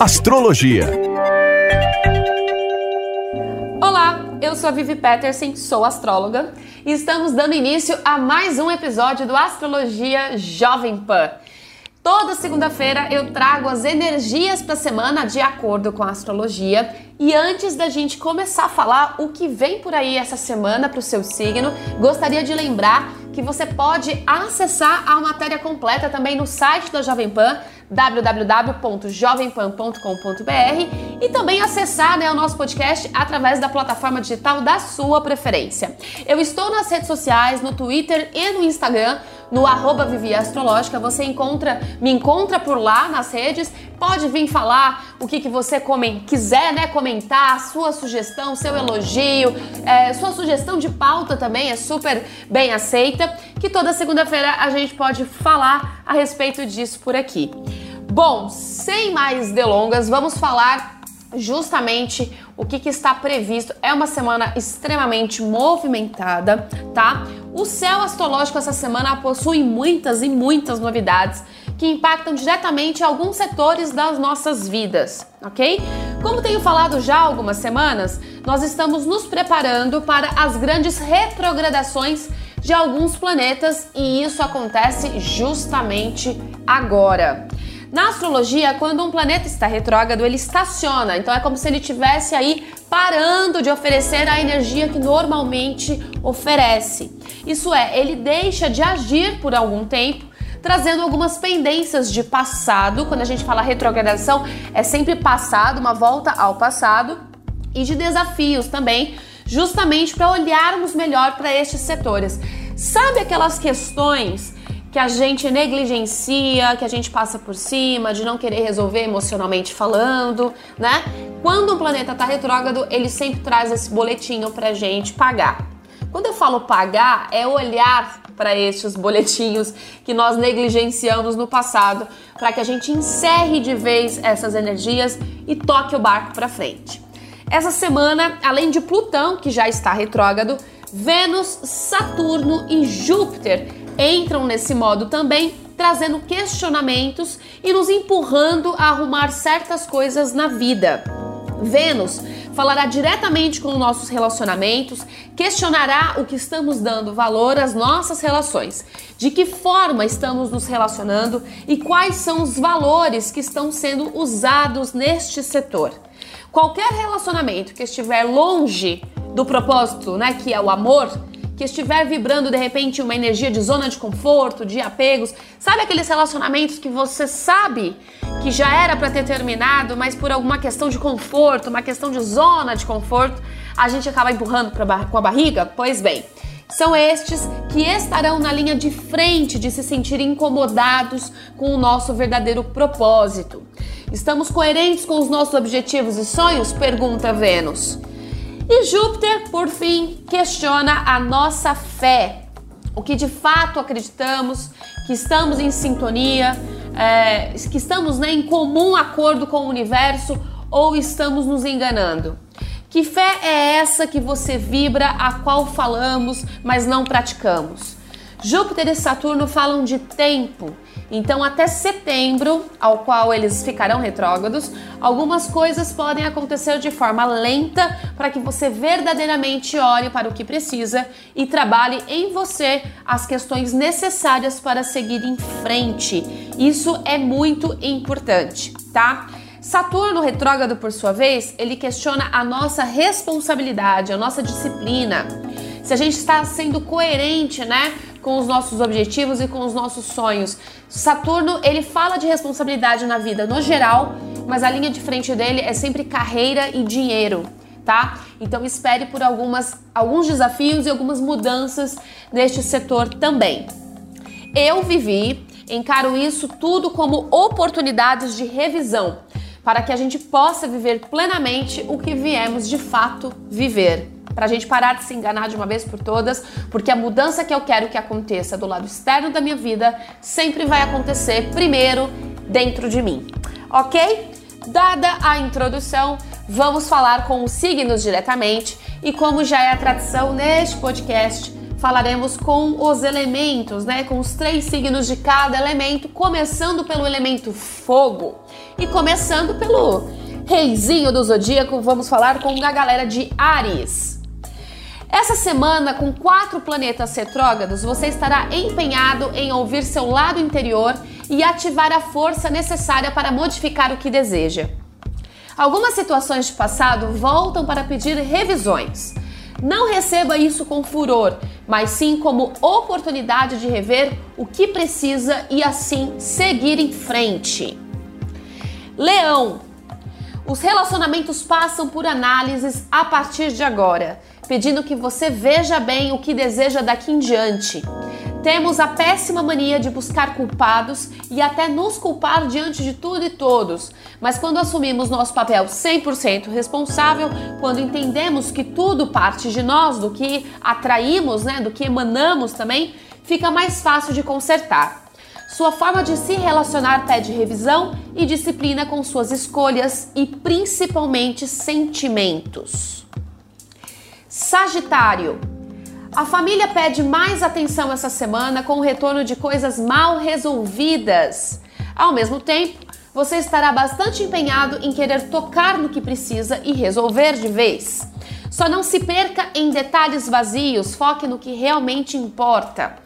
Astrologia. Olá, eu sou a Vivi Peterson, sou astróloga e estamos dando início a mais um episódio do Astrologia Jovem Pan. Toda segunda-feira eu trago as energias para a semana de acordo com a astrologia. E antes da gente começar a falar o que vem por aí essa semana para o seu signo, gostaria de lembrar que você pode acessar a matéria completa também no site da Jovem Pan www.jovempan.com.br e também acessar né, o nosso podcast através da plataforma digital da sua preferência. Eu estou nas redes sociais, no Twitter e no Instagram, no arroba Vivi Astrológica. Você encontra, me encontra por lá nas redes. Pode vir falar o que, que você come, quiser, né? Comentar, sua sugestão, seu elogio, é, sua sugestão de pauta também é super bem aceita. Que toda segunda-feira a gente pode falar a respeito disso por aqui. Bom, sem mais delongas, vamos falar justamente o que, que, está previsto. É uma semana extremamente movimentada, tá? O céu astrológico essa semana possui muitas e muitas novidades que impactam diretamente alguns setores das nossas vidas, ok? Como tenho falado já há algumas semanas, nós estamos nos preparando para as grandes retrogradações de alguns planetas e isso acontece justamente agora. Na astrologia, quando um planeta está retrógrado, ele estaciona, então é como se ele estivesse aí parando de oferecer a energia que normalmente oferece. Isso é, ele deixa de agir por algum tempo, trazendo algumas pendências de passado. Quando a gente fala retrogradação, é sempre passado, uma volta ao passado, e de desafios também, justamente para olharmos melhor para estes setores. Sabe aquelas questões que a gente negligencia, que a gente passa por cima, de não querer resolver emocionalmente falando, né? Quando um planeta está retrógrado, ele sempre traz esse boletinho pra gente pagar. Quando eu falo pagar, é olhar para estes boletinhos que nós negligenciamos no passado, para que a gente encerre de vez essas energias e toque o barco para frente. Essa semana, além de Plutão, que já está retrógrado, Vênus, Saturno e Júpiter entram nesse modo também, trazendo questionamentos e nos empurrando a arrumar certas coisas na vida. Vênus falará diretamente com nossos relacionamentos, questionará o que estamos dando valor às nossas relações, de que forma estamos nos relacionando e quais são os valores que estão sendo usados neste setor. Qualquer relacionamento que estiver longe do propósito, né, que é o amor, que estiver vibrando de repente uma energia de zona de conforto, de apegos, sabe aqueles relacionamentos que você sabe que já era para ter terminado, mas por alguma questão de conforto, uma questão de zona de conforto, a gente acaba empurrando pra, com a barriga? Pois bem, são estes que estarão na linha de frente de se sentirem incomodados com o nosso verdadeiro propósito. Estamos coerentes com os nossos objetivos e sonhos? Pergunta Vênus. E Júpiter, por fim, questiona a nossa fé, o que de fato acreditamos, que estamos em sintonia, é, que estamos né, em comum acordo com o universo ou estamos nos enganando. Que fé é essa que você vibra, a qual falamos, mas não praticamos? Júpiter e Saturno falam de tempo então, até setembro, ao qual eles ficarão retrógrados, algumas coisas podem acontecer de forma lenta para que você verdadeiramente olhe para o que precisa e trabalhe em você as questões necessárias para seguir em frente. Isso é muito importante, tá? Saturno retrógrado, por sua vez, ele questiona a nossa responsabilidade, a nossa disciplina. Se a gente está sendo coerente, né? Com os nossos objetivos e com os nossos sonhos. Saturno, ele fala de responsabilidade na vida no geral, mas a linha de frente dele é sempre carreira e dinheiro, tá? Então espere por algumas alguns desafios e algumas mudanças neste setor também. Eu vivi Encaro isso tudo como oportunidades de revisão, para que a gente possa viver plenamente o que viemos de fato viver. Para a gente parar de se enganar de uma vez por todas, porque a mudança que eu quero que aconteça do lado externo da minha vida sempre vai acontecer primeiro dentro de mim. Ok? Dada a introdução, vamos falar com os signos diretamente e, como já é a tradição neste podcast, falaremos com os elementos, né? Com os três signos de cada elemento, começando pelo elemento fogo e começando pelo reizinho do zodíaco, vamos falar com a galera de Ares. Essa semana, com quatro planetas retrógrados, você estará empenhado em ouvir seu lado interior e ativar a força necessária para modificar o que deseja. Algumas situações de passado voltam para pedir revisões. Não receba isso com furor, mas sim como oportunidade de rever o que precisa e assim seguir em frente. Leão. Os relacionamentos passam por análises a partir de agora, pedindo que você veja bem o que deseja daqui em diante. Temos a péssima mania de buscar culpados e até nos culpar diante de tudo e todos. Mas quando assumimos nosso papel 100% responsável, quando entendemos que tudo parte de nós, do que atraímos, né, do que emanamos também, fica mais fácil de consertar. Sua forma de se relacionar pede revisão e disciplina com suas escolhas e principalmente sentimentos. Sagitário a família pede mais atenção essa semana com o retorno de coisas mal resolvidas. Ao mesmo tempo, você estará bastante empenhado em querer tocar no que precisa e resolver de vez. Só não se perca em detalhes vazios, foque no que realmente importa.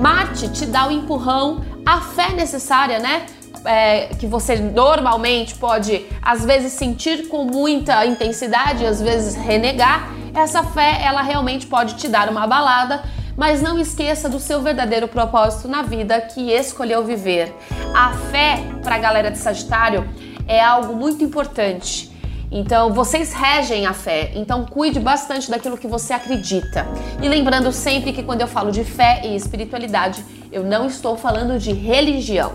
Marte te dá o empurrão, a fé necessária, né? É, que você normalmente pode, às vezes, sentir com muita intensidade, às vezes renegar essa fé, ela realmente pode te dar uma balada, mas não esqueça do seu verdadeiro propósito na vida que escolheu viver. A fé para a galera de Sagitário é algo muito importante. Então, vocês regem a fé, então cuide bastante daquilo que você acredita. E lembrando sempre que quando eu falo de fé e espiritualidade, eu não estou falando de religião.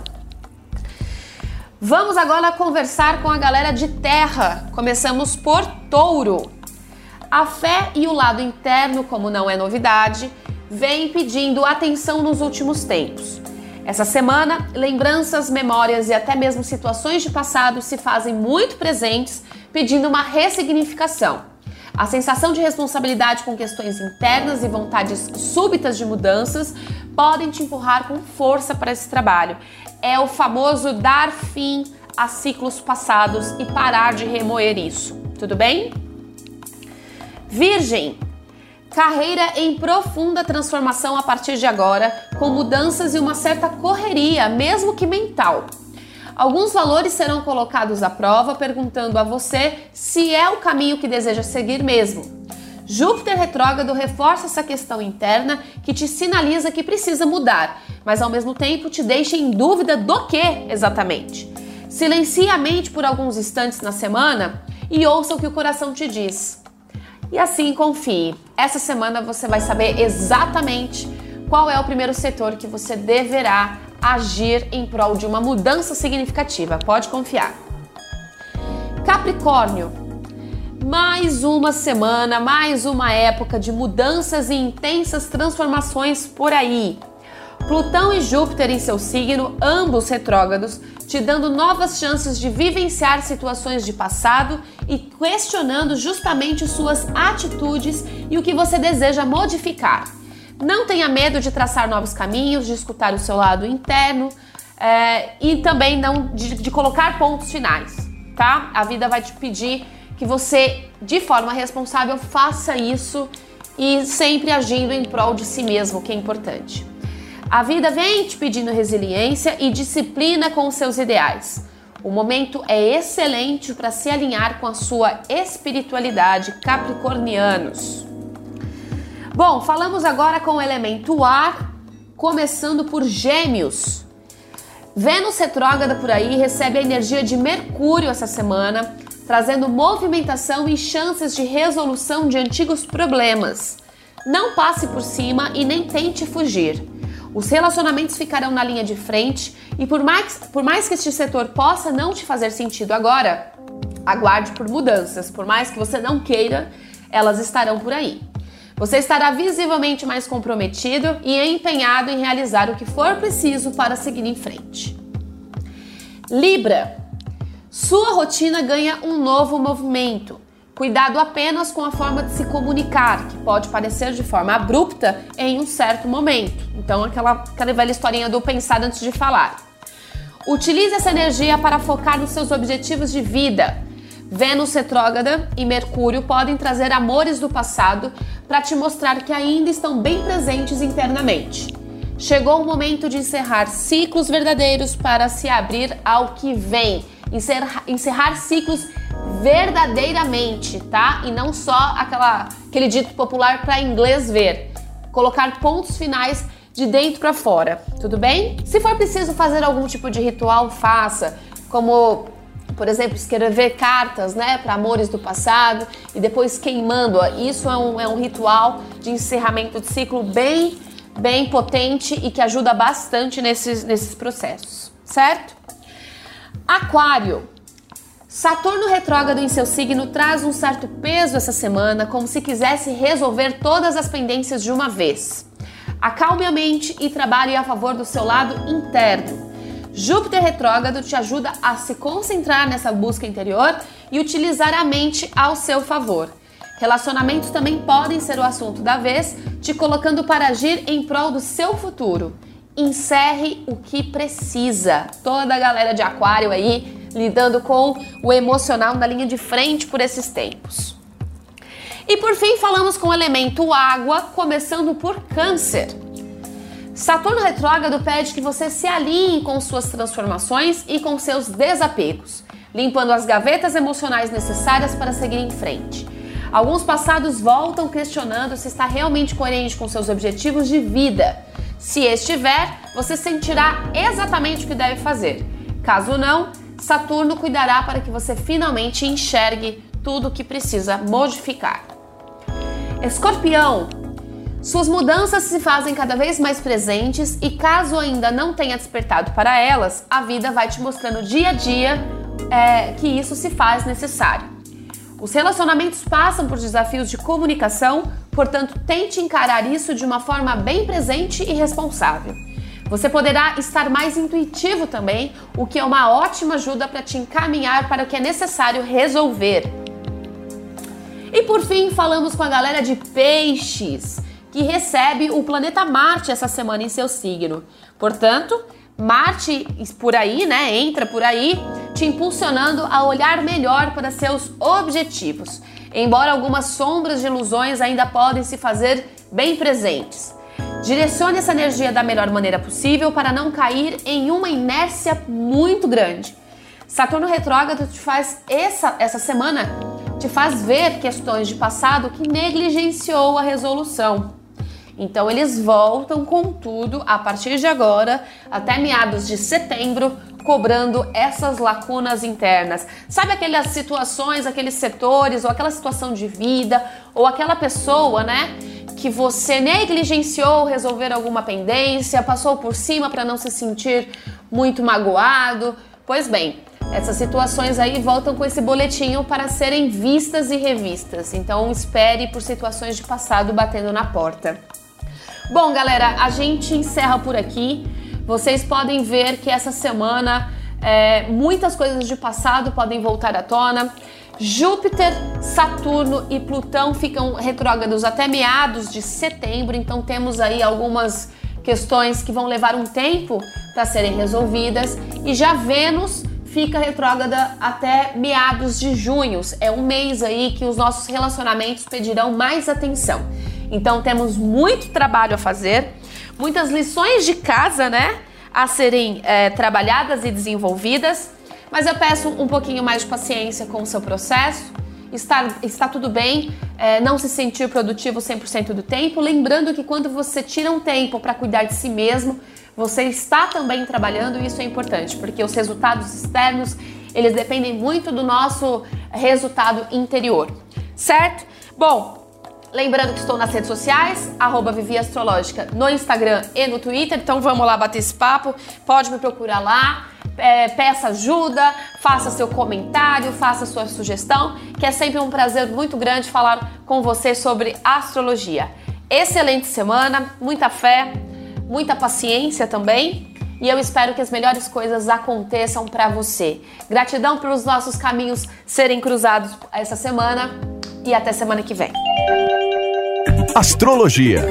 Vamos agora conversar com a galera de terra. Começamos por Touro. A fé e o lado interno, como não é novidade, vem pedindo atenção nos últimos tempos. Essa semana, lembranças, memórias e até mesmo situações de passado se fazem muito presentes, pedindo uma ressignificação. A sensação de responsabilidade com questões internas e vontades súbitas de mudanças podem te empurrar com força para esse trabalho. É o famoso dar fim a ciclos passados e parar de remoer isso. Tudo bem? Virgem, carreira em profunda transformação a partir de agora, com mudanças e uma certa correria, mesmo que mental. Alguns valores serão colocados à prova, perguntando a você se é o caminho que deseja seguir mesmo. Júpiter retrógrado reforça essa questão interna que te sinaliza que precisa mudar, mas ao mesmo tempo te deixa em dúvida do que exatamente. Silencie a mente por alguns instantes na semana e ouça o que o coração te diz. E assim confie. Essa semana você vai saber exatamente qual é o primeiro setor que você deverá agir em prol de uma mudança significativa. Pode confiar. Capricórnio. Mais uma semana, mais uma época de mudanças e intensas transformações por aí. Plutão e Júpiter em seu signo, ambos retrógrados, te dando novas chances de vivenciar situações de passado e questionando justamente suas atitudes e o que você deseja modificar. Não tenha medo de traçar novos caminhos, de escutar o seu lado interno é, e também não de, de colocar pontos finais, tá? A vida vai te pedir que você, de forma responsável, faça isso e sempre agindo em prol de si mesmo, que é importante. A vida vem te pedindo resiliência e disciplina com os seus ideais. O momento é excelente para se alinhar com a sua espiritualidade, Capricornianos. Bom, falamos agora com o elemento ar, começando por Gêmeos. Vênus retrógrada por aí recebe a energia de Mercúrio essa semana, trazendo movimentação e chances de resolução de antigos problemas. Não passe por cima e nem tente fugir. Os relacionamentos ficarão na linha de frente e por mais, por mais que este setor possa não te fazer sentido agora, aguarde por mudanças. Por mais que você não queira, elas estarão por aí. Você estará visivelmente mais comprometido e empenhado em realizar o que for preciso para seguir em frente. Libra. Sua rotina ganha um novo movimento. Cuidado apenas com a forma de se comunicar, que pode parecer de forma abrupta em um certo momento. Então, aquela, aquela velha historinha do pensar antes de falar. Utilize essa energia para focar nos seus objetivos de vida. Vênus retrógrada e Mercúrio podem trazer amores do passado para te mostrar que ainda estão bem presentes internamente. Chegou o momento de encerrar ciclos verdadeiros para se abrir ao que vem. Encerrar, encerrar ciclos verdadeiramente, tá? E não só aquela, aquele dito popular para inglês ver. Colocar pontos finais de dentro para fora, tudo bem? Se for preciso fazer algum tipo de ritual, faça, como por exemplo, escrever cartas né, para amores do passado e depois queimando. Isso é um, é um ritual de encerramento de ciclo bem, bem potente e que ajuda bastante nesses, nesses processos, certo? Aquário. Saturno retrógrado em seu signo traz um certo peso essa semana, como se quisesse resolver todas as pendências de uma vez. Acalme a mente e trabalhe a favor do seu lado interno. Júpiter retrógrado te ajuda a se concentrar nessa busca interior e utilizar a mente ao seu favor. Relacionamentos também podem ser o assunto da vez, te colocando para agir em prol do seu futuro. Encerre o que precisa. Toda a galera de Aquário aí lidando com o emocional na linha de frente por esses tempos. E por fim, falamos com o elemento água, começando por Câncer. Saturno retrógrado pede que você se alinhe com suas transformações e com seus desapegos, limpando as gavetas emocionais necessárias para seguir em frente. Alguns passados voltam questionando se está realmente coerente com seus objetivos de vida. Se estiver, você sentirá exatamente o que deve fazer. Caso não, Saturno cuidará para que você finalmente enxergue tudo o que precisa modificar. Escorpião, suas mudanças se fazem cada vez mais presentes e caso ainda não tenha despertado para elas, a vida vai te mostrando dia a dia é, que isso se faz necessário. Os relacionamentos passam por desafios de comunicação, portanto, tente encarar isso de uma forma bem presente e responsável. Você poderá estar mais intuitivo também, o que é uma ótima ajuda para te encaminhar para o que é necessário resolver. E por fim, falamos com a galera de peixes, que recebe o planeta Marte essa semana em seu signo. Portanto, Marte por aí, né, entra por aí, te impulsionando a olhar melhor para seus objetivos. Embora algumas sombras de ilusões ainda podem se fazer bem presentes. Direcione essa energia da melhor maneira possível para não cair em uma inércia muito grande. Saturno retrógrado te faz essa, essa semana te faz ver questões de passado que negligenciou a resolução. Então eles voltam com tudo a partir de agora até meados de setembro, cobrando essas lacunas internas. Sabe aquelas situações, aqueles setores ou aquela situação de vida ou aquela pessoa, né? Que você negligenciou resolver alguma pendência, passou por cima para não se sentir muito magoado. Pois bem, essas situações aí voltam com esse boletinho para serem vistas e revistas. Então espere por situações de passado batendo na porta. Bom, galera, a gente encerra por aqui. Vocês podem ver que essa semana é, muitas coisas de passado podem voltar à tona. Júpiter, Saturno e Plutão ficam retrógrados até meados de setembro, então temos aí algumas questões que vão levar um tempo para serem resolvidas. E já Vênus fica retrógrada até meados de junho. É um mês aí que os nossos relacionamentos pedirão mais atenção. Então temos muito trabalho a fazer, muitas lições de casa, né? A serem é, trabalhadas e desenvolvidas. Mas eu peço um pouquinho mais de paciência com o seu processo. Está, está tudo bem é, não se sentir produtivo 100% do tempo. Lembrando que quando você tira um tempo para cuidar de si mesmo, você está também trabalhando e isso é importante, porque os resultados externos, eles dependem muito do nosso resultado interior, certo? Bom, Lembrando que estou nas redes sociais, arroba Vivi Astrológica, no Instagram e no Twitter, então vamos lá bater esse papo, pode me procurar lá, é, peça ajuda, faça seu comentário, faça sua sugestão, que é sempre um prazer muito grande falar com você sobre astrologia. Excelente semana, muita fé, muita paciência também. E eu espero que as melhores coisas aconteçam para você. Gratidão pelos nossos caminhos serem cruzados essa semana e até semana que vem. Astrologia